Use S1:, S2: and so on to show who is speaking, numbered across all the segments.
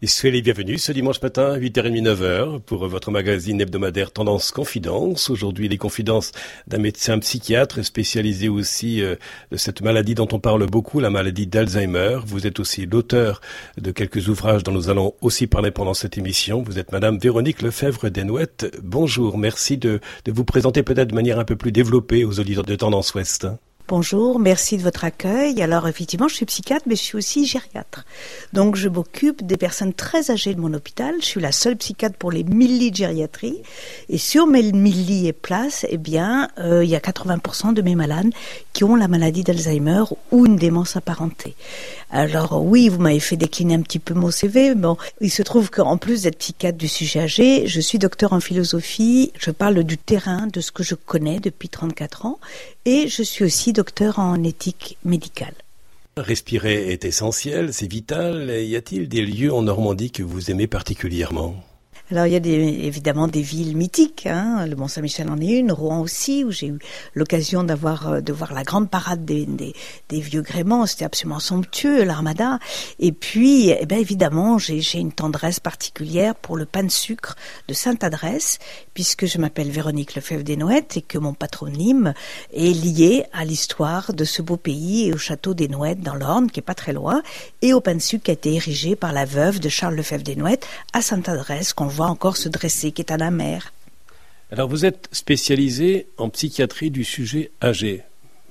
S1: Et soyez les bienvenus ce dimanche matin, 8h30, 9h, pour votre magazine hebdomadaire Tendance Confidence. Aujourd'hui, les confidences d'un médecin psychiatre spécialisé aussi euh, de cette maladie dont on parle beaucoup, la maladie d'Alzheimer. Vous êtes aussi l'auteur de quelques ouvrages dont nous allons aussi parler pendant cette émission. Vous êtes Madame Véronique Lefebvre-Desnouettes. Bonjour, merci de, de vous présenter peut-être de manière un peu plus développée aux auditeurs de Tendance Ouest.
S2: Bonjour, merci de votre accueil. Alors effectivement, je suis psychiatre, mais je suis aussi gériatre. Donc je m'occupe des personnes très âgées de mon hôpital. Je suis la seule psychiatre pour les 1000 lits de gériatrie. Et sur mes 1000 lits et places, eh bien, euh, il y a 80% de mes malades qui ont la maladie d'Alzheimer ou une démence apparentée. Alors oui, vous m'avez fait décliner un petit peu mon CV. Bon, il se trouve qu'en plus d'être psychiatre du sujet âgé, je suis docteur en philosophie. Je parle du terrain, de ce que je connais depuis 34 ans, et je suis aussi docteur en éthique médicale.
S1: Respirer est essentiel, c'est vital. Y a-t-il des lieux en Normandie que vous aimez particulièrement?
S2: Alors il y a des, évidemment des villes mythiques, hein. le Mont Saint-Michel en est une, Rouen aussi, où j'ai eu l'occasion d'avoir euh, de voir la grande parade des, des, des vieux gréments, c'était absolument somptueux, l'armada. Et puis, eh ben, évidemment, j'ai une tendresse particulière pour le pain de sucre de Sainte-Adresse, puisque je m'appelle Véronique Lefebvre des Noëttes et que mon patronyme est lié à l'histoire de ce beau pays et au château des Noëttes dans l'Orne, qui est pas très loin, et au pain de sucre qui a été érigé par la veuve de Charles Lefebvre des Noëttes à Sainte-Adresse, qu'on encore se dresser, qui est à la mer.
S1: Alors vous êtes spécialisé en psychiatrie du sujet âgé.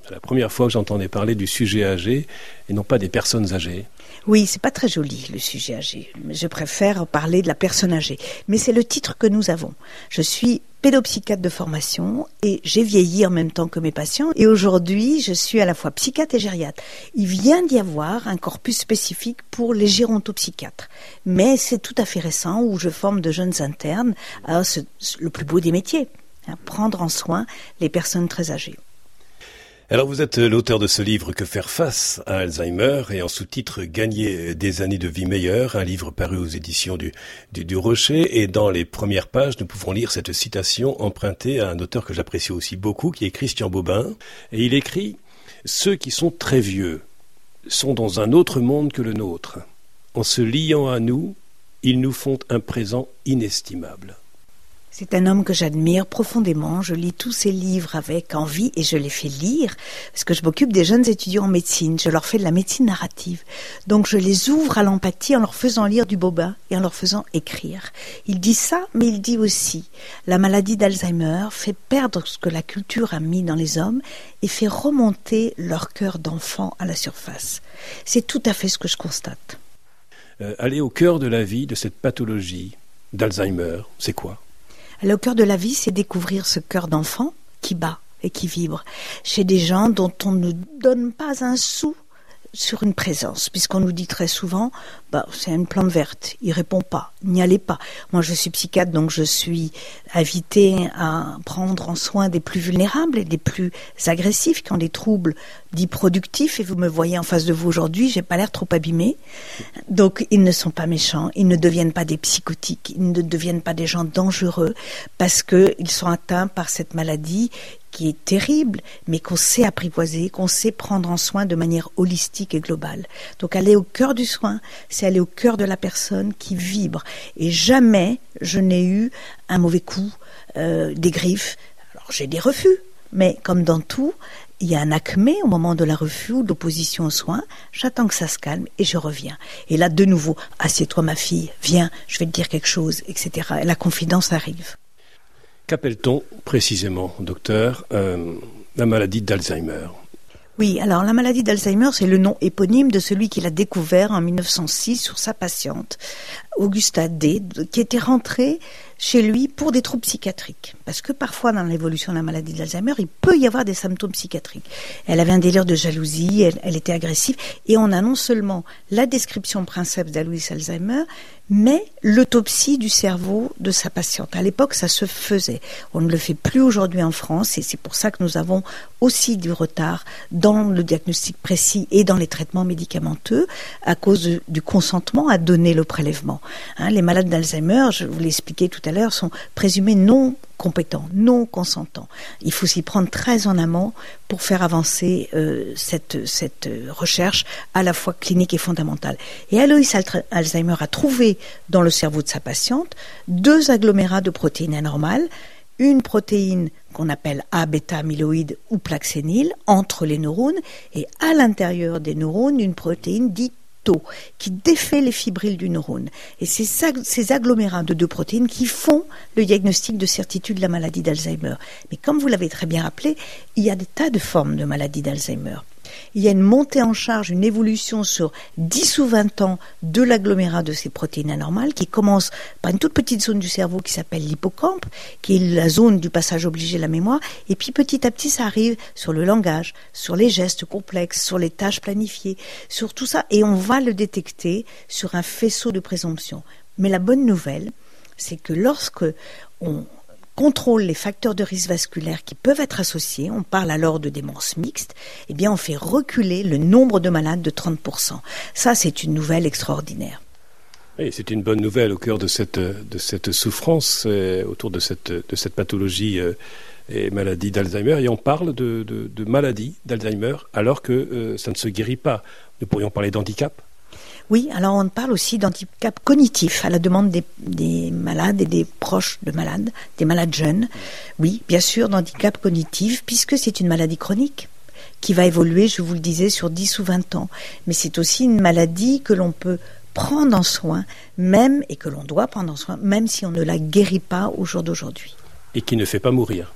S1: La première fois que j'entendais parler du sujet âgé et non pas des personnes âgées.
S2: Oui, c'est pas très joli le sujet âgé. Je préfère parler de la personne âgée. Mais c'est le titre que nous avons. Je suis pédopsychiatre de formation et j'ai vieilli en même temps que mes patients. Et aujourd'hui, je suis à la fois psychiatre et gériatre. Il vient d'y avoir un corpus spécifique pour les gérontopsychiatres. Mais c'est tout à fait récent où je forme de jeunes internes à le plus beau des métiers, à prendre en soin les personnes très âgées.
S1: Alors vous êtes l'auteur de ce livre Que faire face à Alzheimer et en sous-titre Gagner des années de vie meilleure, un livre paru aux éditions du, du, Rocher et dans les premières pages nous pouvons lire cette citation empruntée à un auteur que j'apprécie aussi beaucoup qui est Christian Bobin et il écrit Ceux qui sont très vieux sont dans un autre monde que le nôtre. En se liant à nous, ils nous font un présent inestimable.
S2: C'est un homme que j'admire profondément. Je lis tous ses livres avec envie et je les fais lire parce que je m'occupe des jeunes étudiants en médecine. Je leur fais de la médecine narrative. Donc je les ouvre à l'empathie en leur faisant lire du Bobin et en leur faisant écrire. Il dit ça, mais il dit aussi la maladie d'Alzheimer fait perdre ce que la culture a mis dans les hommes et fait remonter leur cœur d'enfant à la surface. C'est tout à fait ce que je constate.
S1: Euh, aller au cœur de la vie de cette pathologie d'Alzheimer, c'est quoi?
S2: Le cœur de la vie, c'est découvrir ce cœur d'enfant qui bat et qui vibre. Chez des gens dont on ne donne pas un sou sur une présence, puisqu'on nous dit très souvent, bah, c'est une plante verte, il répond pas, n'y allez pas. Moi, je suis psychiatre, donc je suis invitée à prendre en soin des plus vulnérables et des plus agressifs qui ont des troubles dits productifs. Et vous me voyez en face de vous aujourd'hui, j'ai pas l'air trop abîmée. Donc, ils ne sont pas méchants, ils ne deviennent pas des psychotiques, ils ne deviennent pas des gens dangereux parce qu'ils sont atteints par cette maladie qui est terrible, mais qu'on sait apprivoiser, qu'on sait prendre en soin de manière holistique et globale. Donc aller au cœur du soin, c'est aller au cœur de la personne qui vibre. Et jamais je n'ai eu un mauvais coup, euh, des griffes. Alors j'ai des refus, mais comme dans tout, il y a un acmé au moment de la refus ou d'opposition aux soins, j'attends que ça se calme et je reviens. Et là, de nouveau, assieds-toi ma fille, viens, je vais te dire quelque chose, etc. Et la confidence arrive.
S1: Qu'appelle-t-on précisément, docteur, euh, la maladie d'Alzheimer?
S2: Oui, alors la maladie d'Alzheimer, c'est le nom éponyme de celui qui l'a découvert en 1906 sur sa patiente, Augusta D, qui était rentrée chez lui pour des troubles psychiatriques. Parce que parfois, dans l'évolution de la maladie d'Alzheimer, il peut y avoir des symptômes psychiatriques. Elle avait un délire de jalousie, elle, était agressive, et on a non seulement la description principe d'Alois Alzheimer, mais l'autopsie du cerveau de sa patiente. À l'époque, ça se faisait. On ne le fait plus aujourd'hui en France, et c'est pour ça que nous avons aussi du retard dans le diagnostic précis et dans les traitements médicamenteux à cause du consentement à donner le prélèvement. Hein, les malades d'Alzheimer, je vous l'ai expliqué tout à l'heure, sont présumés non compétents, non consentants. Il faut s'y prendre très en amont pour faire avancer euh, cette, cette recherche à la fois clinique et fondamentale. Et Aloïs Alzheimer a trouvé dans le cerveau de sa patiente deux agglomérats de protéines anormales, une protéine qu'on appelle A-bêta-amyloïde ou plaque entre les neurones et à l'intérieur des neurones une protéine dite Qui défait les fibrilles du neurone. Et c'est ces agglomérats de deux protéines qui font le diagnostic de certitude de la maladie d'Alzheimer. Mais comme vous l'avez très bien rappelé, il y a des tas de formes de maladie d'Alzheimer il y a une montée en charge, une évolution sur 10 ou 20 ans de l'agglomérat de ces protéines anormales qui commence par une toute petite zone du cerveau qui s'appelle l'hippocampe, qui est la zone du passage obligé de la mémoire, et puis petit à petit ça arrive sur le langage, sur les gestes complexes, sur les tâches planifiées, sur tout ça, et on va le détecter sur un faisceau de présomption. Mais la bonne nouvelle, c'est que lorsque on contrôle les facteurs de risque vasculaire qui peuvent être associés, on parle alors de démence mixte, eh bien on fait reculer le nombre de malades de 30%. Ça, c'est une nouvelle extraordinaire.
S1: Oui, c'est une bonne nouvelle au cœur de cette, de cette souffrance euh, autour de cette, de cette pathologie euh, et maladie d'Alzheimer. Et on parle de, maladie d'Alzheimer alors que euh, ça ne se guérit pas. Nous pourrions parler d'handicap
S2: oui, alors on parle aussi d'handicap cognitif à la demande des, malades et des proches de malades, des malades jeunes. Oui, bien sûr, d'handicap cognitif, puisque c'est une maladie chronique qui va évoluer, je vous le disais, sur 10 ou 20 ans. Mais c'est aussi une maladie que l'on peut prendre en soin, même, et que l'on doit prendre en soin, même si on ne la guérit pas au jour d'aujourd'hui.
S1: Et qui ne fait pas mourir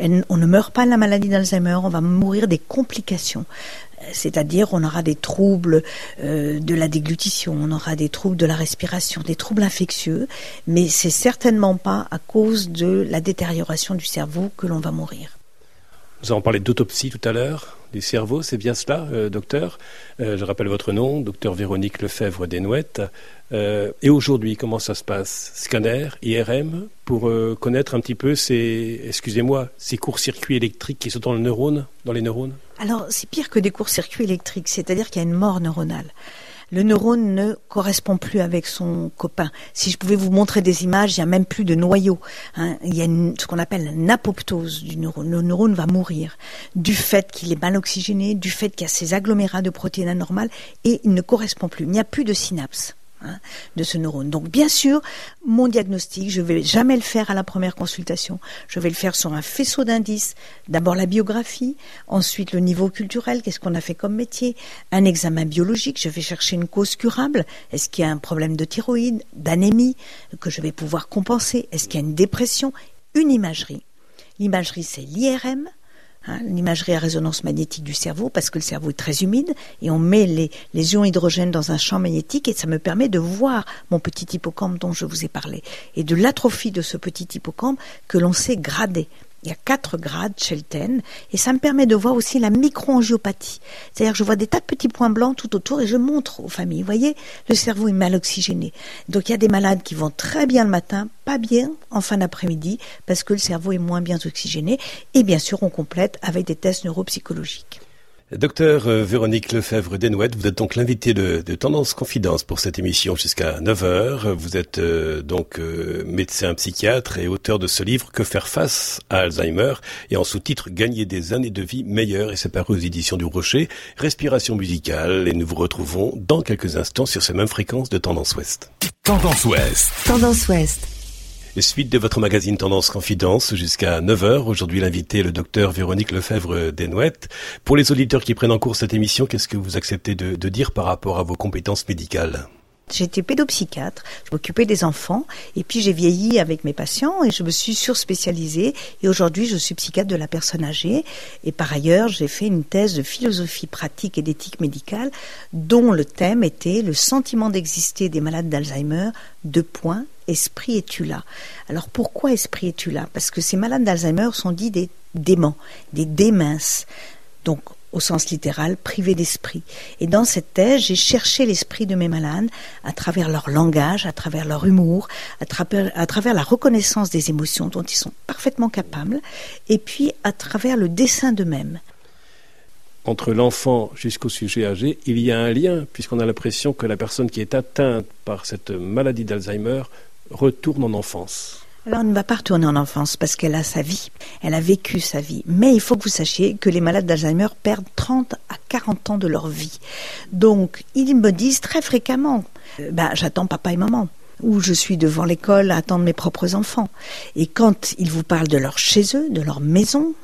S2: on ne meurt pas de la maladie d'Alzheimer, on va mourir des complications c'est-à-dire on aura des troubles euh, de la déglutition, on aura des troubles de la respiration, des troubles infectieux, mais c'est certainement pas à cause de la détérioration du cerveau que l'on va mourir.
S1: Nous avons parlé d'autopsie tout à l'heure du cerveau, c'est bien cela, euh, docteur. Euh, je rappelle votre nom, docteur Véronique Lefebvre Desnouettes. et aujourd'hui, comment ça se passe? Scanner, IRM, pour connaître un petit peu ces, excusez-moi, ces courts-circuits électriques qui sont dans le neurone, dans les neurones?
S2: Alors, c'est pire que des courts-circuits électriques, c'est-à-dire qu'il y a une mort neuronale. Le neurone ne correspond plus avec son copain. Si je pouvais vous montrer des images, il n'y a même plus de noyau. Hein. Il y a ce qu'on appelle une apoptose du neurone. Le neurone va mourir du fait qu'il est mal oxygéné, du fait qu'il y a ces agglomérats de protéines anormales et il ne correspond plus. Il n'y a plus de synapses. Hein, de ce neurone. Donc bien sûr, mon diagnostic, je vais jamais le faire à la première consultation. Je vais le faire sur un faisceau d'indices. D'abord la biographie, ensuite le niveau culturel, qu'est-ce qu'on a fait comme métier, un examen biologique, je vais chercher une cause curable. Est-ce qu'il y a un problème de thyroïde, d'anémie que je vais pouvoir compenser? Est-ce qu'il y a une dépression? Une imagerie. L'imagerie, c'est l'IRM, Hein, l'imagerie à résonance magnétique du cerveau, parce que le cerveau est très humide, et on met les, les, ions hydrogènes dans un champ magnétique, et ça me permet de voir mon petit hippocampe dont je vous ai parlé, et de l'atrophie de ce petit hippocampe que l'on sait grader. Il y a quatre grades Shelton et ça me permet de voir aussi la microangiopathie. C'est-à-dire que je vois des tas de petits points blancs tout autour et je montre aux familles. Vous voyez, le cerveau est mal oxygéné. Donc il y a des malades qui vont très bien le matin, pas bien en fin d'après-midi parce que le cerveau est moins bien oxygéné. Et bien sûr, on complète avec des tests neuropsychologiques.
S1: Docteur euh, Véronique Lefebvre Denouette, vous êtes donc l'invité de, Tendance Confidence pour cette émission jusqu'à 9h. Vous êtes euh, donc euh, médecin psychiatre et auteur de ce livre Que faire face à Alzheimer? Et en sous-titre Gagner des années de vie meilleures et c'est paru aux éditions du Rocher, Respiration musicale et nous vous retrouvons dans quelques instants sur ces mêmes fréquences de Tendance Ouest.
S3: Tendance Ouest. Tendance Ouest.
S1: Suite de votre magazine Tendance Confidence jusqu'à 9h. Aujourd'hui, l'invité est le docteur Véronique Lefebvre Desnouettes. Pour les auditeurs qui prennent en cours cette émission, qu'est-ce que vous acceptez de, de dire par rapport à vos compétences médicales?
S2: J'étais pédopsychiatre, je m'occupais des enfants, et puis j'ai vieilli avec mes patients et je me suis surspécialisée. Et aujourd'hui, je suis psychiatre de la personne âgée. Et par ailleurs, j'ai fait une thèse de philosophie pratique et d'éthique médicale, dont le thème était le sentiment d'exister des malades d'Alzheimer, de points, esprit es-tu là? Alors pourquoi esprit es-tu là? Parce que ces malades d'Alzheimer sont dits des déments, des déminces. Donc au sens littéral, privés d'esprit. Et dans cette thèse, j'ai cherché l'esprit de mes malades à travers leur langage, à travers leur humour, à travers, à travers la reconnaissance des émotions dont ils sont parfaitement capables, et puis à travers le dessin d'eux-mêmes.
S1: entre l'enfant jusqu'au sujet âgé, il y a un lien, puisqu'on a l'impression que la personne qui est atteinte par cette maladie d'Alzheimer retourne en enfance.
S2: Alors, elle ne va pas retourner en enfance parce qu'elle a sa vie, elle a vécu sa vie. Mais il faut que vous sachiez que les malades d'Alzheimer perdent 30 à 40 ans de leur vie. Donc, ils me disent très fréquemment, euh, ben, j'attends papa et maman ou je suis devant l'école à attendre mes propres enfants. Et quand ils vous parlent de leur chez eux, de leur maison,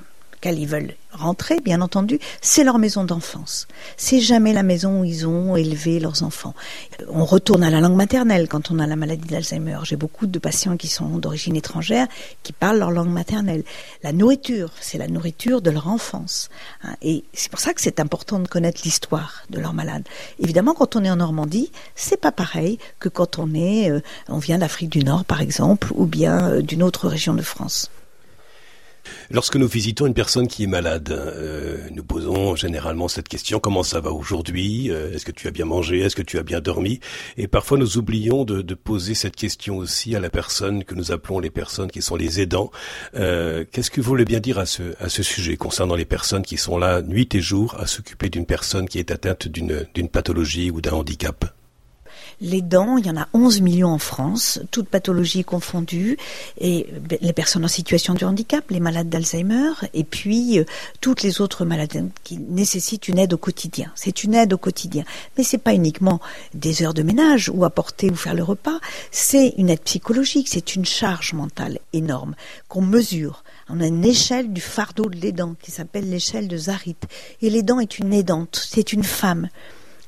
S2: ils veulent rentrer, bien entendu, c'est leur maison d'enfance. C'est jamais la maison où ils ont élevé leurs enfants. On retourne à la langue maternelle quand on a la maladie d'Alzheimer. J'ai beaucoup de patients qui sont d'origine étrangère qui parlent leur langue maternelle. La nourriture, c'est la nourriture de leur enfance. Hein. Et c'est pour ça que c'est important de connaître l'histoire de leur malade. Évidemment, quand on est en Normandie, c'est pas pareil que quand on est, euh, on vient d'Afrique du Nord, par exemple, ou bien euh, d'une autre région de France.
S1: Lorsque nous visitons une personne qui est malade, euh, nous posons généralement cette question comment ça va aujourd'hui? Euh, Est-ce que tu as bien mangé? Est-ce que tu as bien dormi? Et parfois nous oublions de, poser cette question aussi à la personne que nous appelons les personnes qui sont les aidants. Euh, Qu'est-ce que vous voulez bien dire à ce sujet concernant les personnes qui sont là nuit et jour à s'occuper d'une personne qui est atteinte d'une pathologie ou d'un handicap?
S2: Les dents, il y en a 11 millions en France, toutes pathologies confondues, et les personnes en situation de handicap, les malades d'Alzheimer, et puis euh, toutes les autres maladies qui nécessitent une aide au quotidien. C'est une aide au quotidien, mais c'est pas uniquement des heures de ménage ou apporter ou faire le repas, c'est une aide psychologique, c'est une charge mentale énorme qu'on mesure. On a une échelle du fardeau de l'aidant qui s'appelle l'échelle de Zarit. Et l'aidant est une aidante, c'est une femme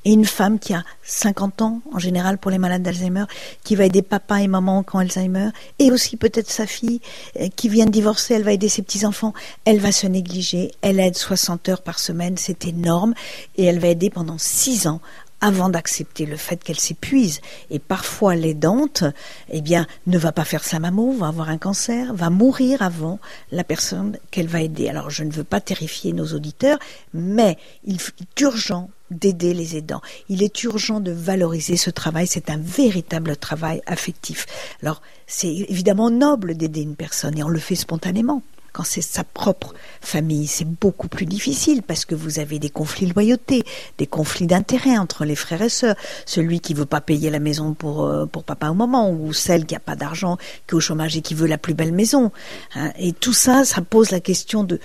S2: et une femme qui a 50 ans, en général pour les malades d'Alzheimer, qui va aider papa et maman quand Alzheimer, et aussi peut-être sa fille euh, qui vient de divorcer, elle va aider ses petits-enfants, elle va se négliger, elle aide 60 heures par semaine, c'est énorme, et elle va aider pendant 6 ans avant d'accepter le fait qu'elle s'épuise. Et parfois, l'aidante, eh bien, ne va pas faire sa mammo, va avoir un cancer, va mourir avant la personne qu'elle va aider. Alors, je ne veux pas terrifier nos auditeurs, mais il est urgent d'aider les aidants. Il est urgent de valoriser ce travail. C'est un véritable travail affectif. Alors, c'est évidemment noble d'aider une personne et on le fait spontanément. Quand c'est sa propre famille, c'est beaucoup plus difficile parce que vous avez des conflits de loyauté, des conflits d'intérêt entre les frères et sœurs. Celui qui veut pas payer la maison pour, euh, pour papa au moment ou celle qui a pas d'argent, qui est au chômage et qui veut la plus belle maison. Hein. Et tout ça, ça pose la question de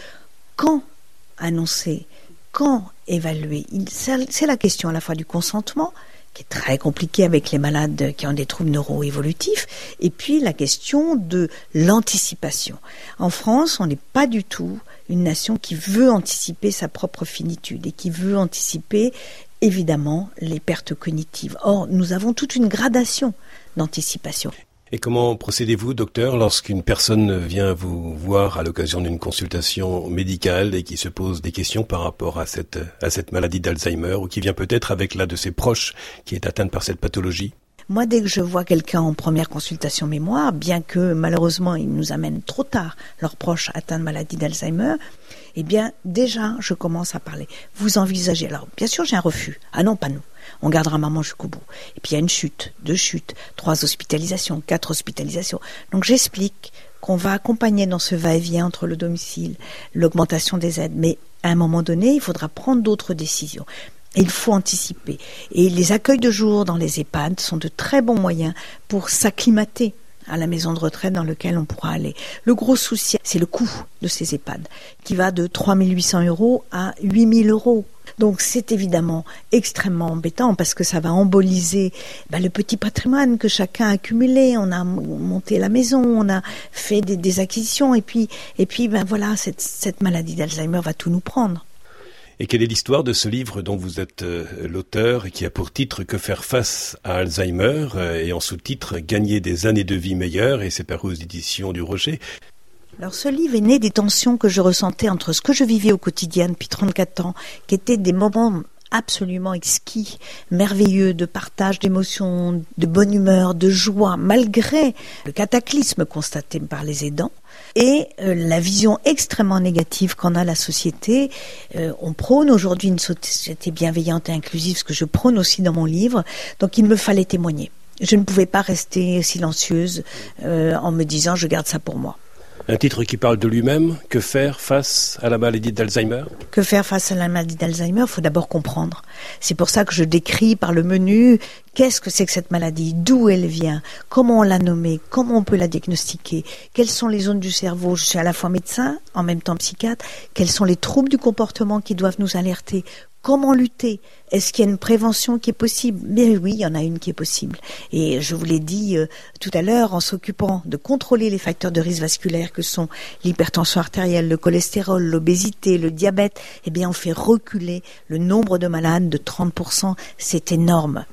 S2: quand annoncer, quand évaluer. C'est la question à la fois du consentement, qui est très compliqué avec les malades qui ont des troubles neuroévolutifs, et puis la question de l'anticipation. En France, on n'est pas du tout une nation qui veut anticiper sa propre finitude et qui veut anticiper évidemment les pertes cognitives. Or, nous avons toute une gradation d'anticipation.
S1: Et comment procédez-vous, docteur, lorsqu'une personne vient vous voir à l'occasion d'une consultation médicale et qui se pose des questions par rapport à cette, maladie d'Alzheimer ou qui vient peut-être avec l'un de ses proches qui est atteinte par cette pathologie?
S2: Moi, dès que je vois quelqu'un en première consultation mémoire, bien que malheureusement ils nous amènent trop tard leurs proches atteints de maladie d'Alzheimer, eh bien déjà je commence à parler. Vous envisagez alors, bien sûr j'ai un refus. Ah non, pas nous on gardera maman jusqu'au bout. Et puis il y a une chute, deux chutes, trois hospitalisations, quatre hospitalisations. Donc j'explique qu'on va accompagner dans ce va-et-vient entre le domicile, l'augmentation des aides, mais à un moment donné, il faudra prendre d'autres décisions. il faut anticiper. Et les accueils de jour dans les EHPAD sont de très bons moyens pour s'acclimater à la maison de retraite dans lequel on pourra aller. Le gros souci, c'est le coût de ces EHPAD, qui va de 3800 euros à 8000 euros. Donc c'est évidemment extrêmement embêtant parce que ça va emboliser bah, le petit patrimoine que chacun a accumulé. On a monté la maison, on a fait des, acquisitions et puis et puis ben voilà cette maladie d'Alzheimer va tout nous prendre.
S1: Et quelle est l'histoire de ce livre dont vous êtes euh, l'auteur et qui a pour titre Que faire face à Alzheimer euh, et en sous-titre Gagner des années de vie meilleures et c'est paru aux éditions du Rocher.
S2: Alors ce livre est né des tensions que je ressentais entre ce que je vivais au quotidien depuis 34 ans, qui étaient des moments absolument exquis, merveilleux, de partage d'émotions, de bonne humeur, de joie, malgré le cataclysme constaté par les aidants, et euh, la vision extrêmement négative qu'en a la société. Euh, on prône aujourd'hui une société bienveillante et inclusive, ce que je prône aussi dans mon livre, donc il me fallait témoigner. Je ne pouvais pas rester silencieuse euh, en me disant je garde ça pour moi.
S1: Un titre qui parle de lui-même. Que faire face à la maladie d'Alzheimer?
S2: Que faire face à la maladie d'Alzheimer? Il faut d'abord comprendre. C'est pour ça que je décris par le menu qu'est-ce que c'est que cette maladie, d'où elle vient, comment on l'a nommée, comment on peut la diagnostiquer, quelles sont les zones du cerveau. Je suis à la fois médecin, en même temps psychiatre. Quels sont les troubles du comportement qui doivent nous alerter Comment lutter? Est-ce qu'il y a une prévention qui est possible? Mais oui, il y en a une qui est possible. Et je vous l'ai dit euh, tout à l'heure, en s'occupant de contrôler les facteurs de risque vasculaire que sont l'hypertension artérielle, le cholestérol, l'obésité, le diabète, eh bien on fait reculer le nombre de malades de 30%. C'est énorme.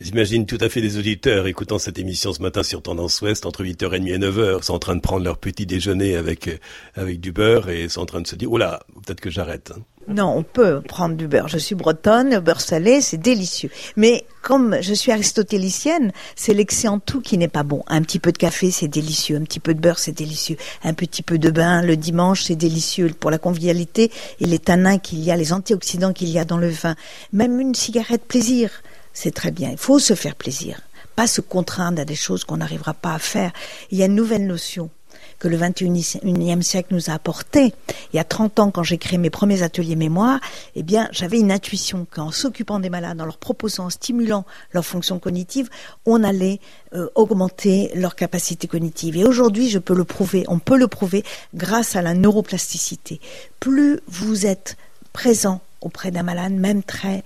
S1: J'imagine tout à fait des auditeurs écoutant cette émission ce matin sur Tendance Ouest entre 8h30 et 9h, sont en train de prendre leur petit déjeuner avec, euh, avec du beurre et sont en train de se dire, oh là, peut-être que j'arrête. Hein.
S2: Non, on peut prendre du beurre. Je suis bretonne, beurre salé, c'est délicieux. Mais comme je suis aristotélicienne, c'est l'excès en tout qui n'est pas bon. Un petit peu de café, c'est délicieux. Un petit peu de beurre, c'est délicieux. Un petit peu de bain le dimanche, c'est délicieux pour la convivialité et les tanins qu'il y a, les antioxydants qu'il y a dans le vin. Même une cigarette plaisir, c'est très bien. Il faut se faire plaisir, pas se contraindre à des choses qu'on n'arrivera pas à faire. Il y a une nouvelle notion que le 21e siècle nous a apporté. Il y a 30 ans, quand j'ai créé mes premiers ateliers mémoire, eh bien, j'avais une intuition qu'en s'occupant des malades, en leur proposant, en stimulant leur fonction cognitive, on allait euh, augmenter leur capacité cognitive. Et aujourd'hui, je peux le prouver, on peut le prouver grâce à la neuroplasticité. Plus vous êtes présent auprès d'un malade, même très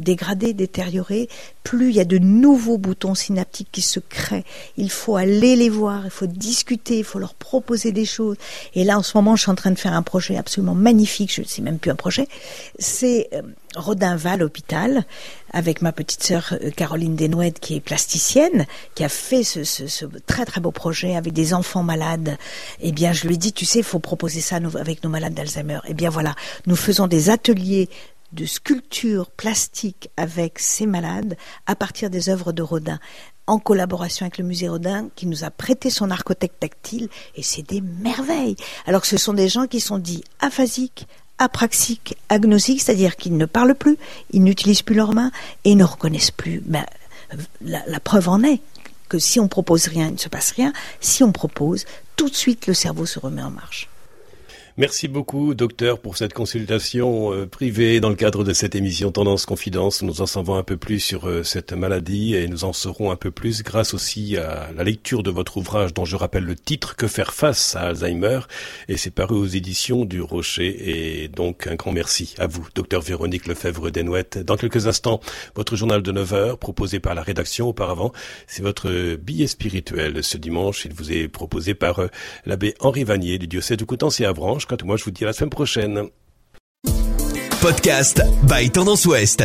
S2: dégradé, détérioré, plus il y a de nouveaux boutons synaptiques qui se créent. Il faut aller les voir, il faut discuter, il faut leur proposer des choses. Et là, en ce moment, je suis en train de faire un projet absolument magnifique, je ne sais même plus un projet. C'est euh, Rodinval Hôpital, avec ma petite sœur euh, Caroline Desnouettes, qui est plasticienne, qui a fait ce, ce, très très beau projet avec des enfants malades. Eh bien, je lui ai dit, tu sais, il faut proposer ça avec nos malades d'Alzheimer. Eh bien voilà, nous faisons des ateliers de sculpture plastique avec ces malades à partir des œuvres de Rodin en collaboration avec le musée Rodin qui nous a prêté son archotecte tactile et c'est des merveilles. Alors ce sont des gens qui sont dits aphasiques, apraxiques, agnosiques, c'est-à-dire qu'ils ne parlent plus, ils n'utilisent plus leurs mains et ne reconnaissent plus. Ben, la, la preuve en est que si on propose rien, il ne se passe rien. Si on propose, tout de suite le cerveau se remet en marche.
S1: Merci beaucoup, docteur, pour cette consultation euh, privée dans le cadre de cette émission Tendance Confidence. Nous en savons un peu plus sur euh, cette maladie et nous en saurons un peu plus grâce aussi à la lecture de votre ouvrage dont je rappelle le titre Que faire face à Alzheimer? Et c'est paru aux éditions du Rocher et donc un grand merci à vous, docteur Véronique Lefebvre Desnouettes. Dans quelques instants, votre journal de 9 heures proposé par la rédaction auparavant, c'est votre billet spirituel ce dimanche. Il vous est proposé par euh, l'abbé Henri Vanier du diocèse de Coutances et Avranches. Moi, je vous dis à la semaine prochaine.
S3: Podcast by Tendance Ouest.